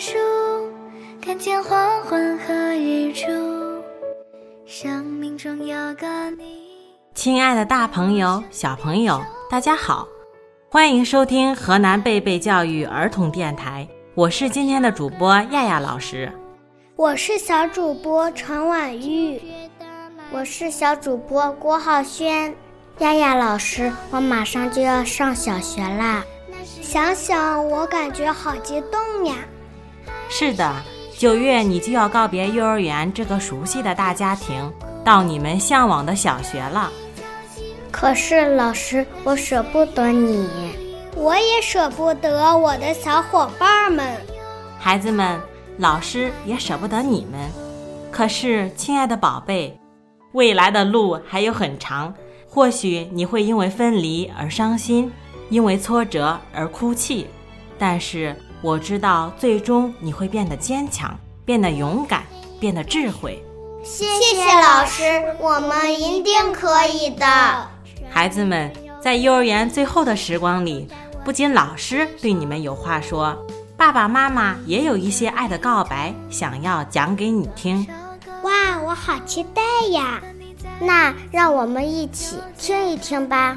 看见一棵树，看见黄昏和日出。生命中有个你。亲爱的，大朋友、小朋友，大家好，欢迎收听河南贝贝教育儿童电台，我是今天的主播亚亚老师。我是小主播陈婉玉，我是小主播郭浩轩。亚亚老师，我马上就要上小学啦。想想我感觉好激动呀！是的，九月你就要告别幼儿园这个熟悉的大家庭，到你们向往的小学了。可是老师，我舍不得你，我也舍不得我的小伙伴们。孩子们，老师也舍不得你们。可是，亲爱的宝贝，未来的路还有很长，或许你会因为分离而伤心。因为挫折而哭泣，但是我知道最终你会变得坚强，变得勇敢，变得智慧。谢谢老师，我们一定可以的。孩子们，在幼儿园最后的时光里，不仅老师对你们有话说，爸爸妈妈也有一些爱的告白想要讲给你听。哇，我好期待呀！那让我们一起听一听吧。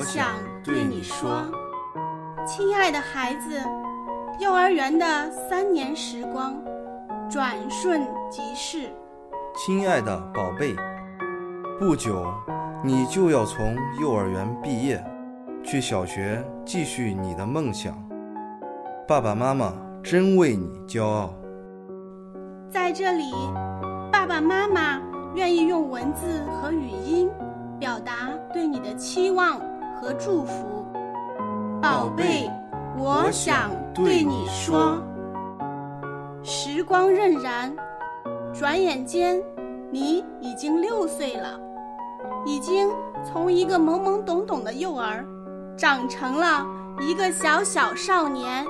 我想对你说，亲爱的孩子，幼儿园的三年时光转瞬即逝。亲爱的宝贝，不久你就要从幼儿园毕业，去小学继续你的梦想。爸爸妈妈真为你骄傲。在这里，爸爸妈妈愿意用文字和语音。表达对你的期望和祝福，宝贝，我想对你说。时光荏苒，转眼间，你已经六岁了，已经从一个懵懵懂懂的幼儿，长成了一个小小少年。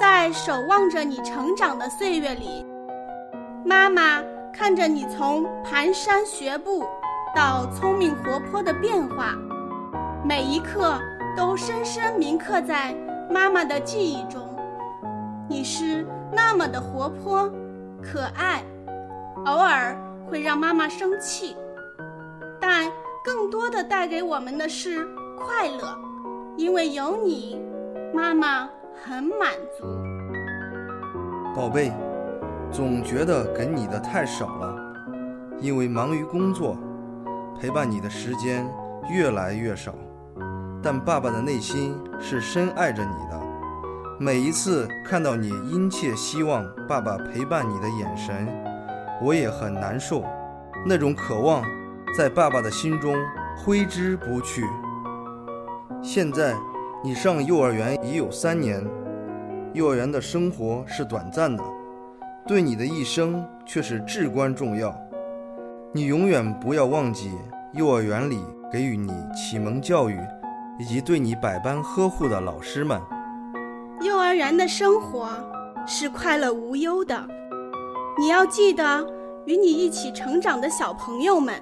在守望着你成长的岁月里，妈妈看着你从蹒跚学步。到聪明活泼的变化，每一刻都深深铭刻在妈妈的记忆中。你是那么的活泼、可爱，偶尔会让妈妈生气，但更多的带给我们的是快乐，因为有你，妈妈很满足。宝贝，总觉得给你的太少了，因为忙于工作。陪伴你的时间越来越少，但爸爸的内心是深爱着你的。每一次看到你殷切希望爸爸陪伴你的眼神，我也很难受。那种渴望在爸爸的心中挥之不去。现在你上幼儿园已有三年，幼儿园的生活是短暂的，对你的一生却是至关重要。你永远不要忘记幼儿园里给予你启蒙教育，以及对你百般呵护的老师们。幼儿园的生活是快乐无忧的，你要记得与你一起成长的小朋友们，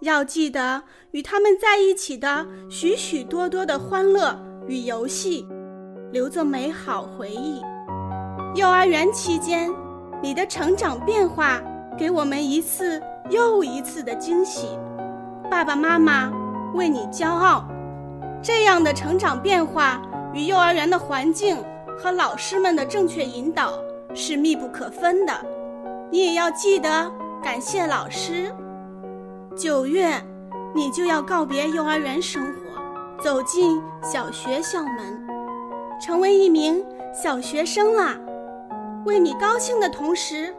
要记得与他们在一起的许许多多的欢乐与游戏，留作美好回忆。幼儿园期间，你的成长变化给我们一次又一次的惊喜，爸爸妈妈为你骄傲。这样的成长变化与幼儿园的环境和老师们的正确引导是密不可分的。你也要记得感谢老师。九月，你就要告别幼儿园生活，走进小学校门，成为一名小学生啦。为你高兴的同时，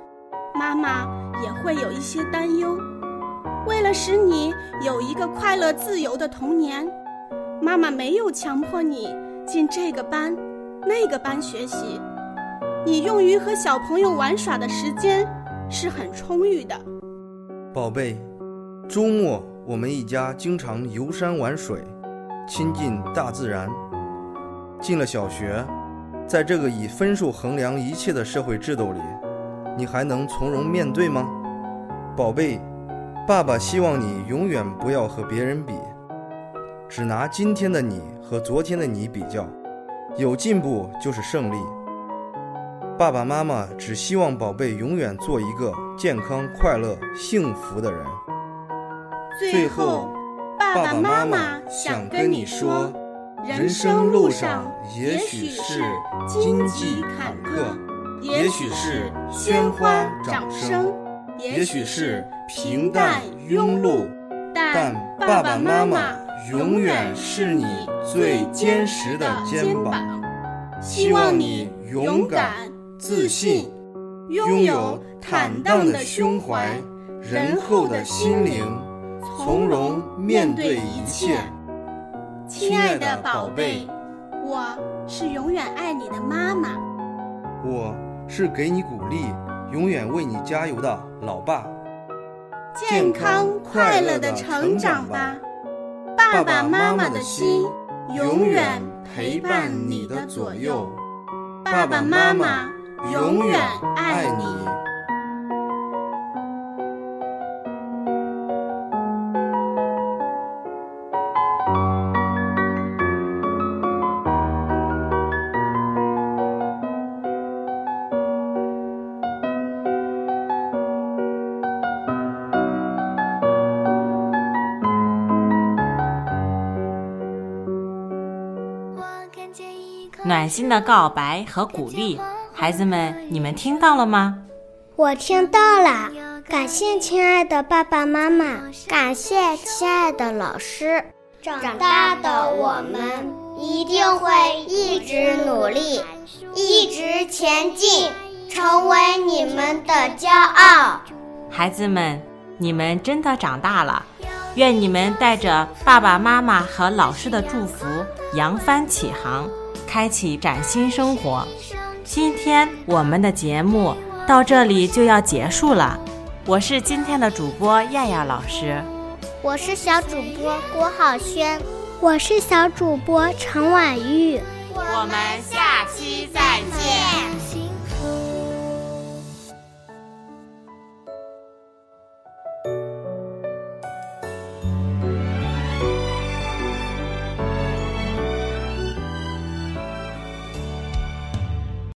妈妈也会有一些担忧。为了使你有一个快乐自由的童年，妈妈没有强迫你进这个班、那个班学习。你用于和小朋友玩耍的时间是很充裕的，宝贝。周末，我们一家经常游山玩水，亲近大自然。进了小学，在这个以分数衡量一切的社会制度里，你还能从容面对吗，宝贝？爸爸希望你永远不要和别人比，只拿今天的你和昨天的你比较，有进步就是胜利。爸爸妈妈只希望宝贝永远做一个健康、快乐、幸福的人。最后，爸爸妈妈想跟你说：人生路上也许是荆棘坎坷，也许是鲜花掌声，也许是平淡庸碌，但爸爸妈妈永远是你最坚实的肩膀。希望你勇敢、自信，拥有坦荡的胸怀、仁厚的心灵。从容面对一切，亲爱的宝贝，我是永远爱你的妈妈。我是给你鼓励、永远为你加油的老爸。健康快乐的成长吧，爸爸妈妈的心永远陪伴你的左右。爸爸妈妈永远爱你。暖心的告白和鼓励，孩子们，你们听到了吗？我听到了，感谢亲爱的爸爸妈妈，感谢亲爱的老师。长大的我们一定会一直努力，一直前进，成为你们的骄傲。孩子们，你们真的长大了，愿你们带着爸爸妈妈和老师的祝福，扬帆起航。开启崭新生活。今天我们的节目到这里就要结束了。我是今天的主播亚亚老师，我是小主播郭浩轩，我是小主播陈婉玉。我们。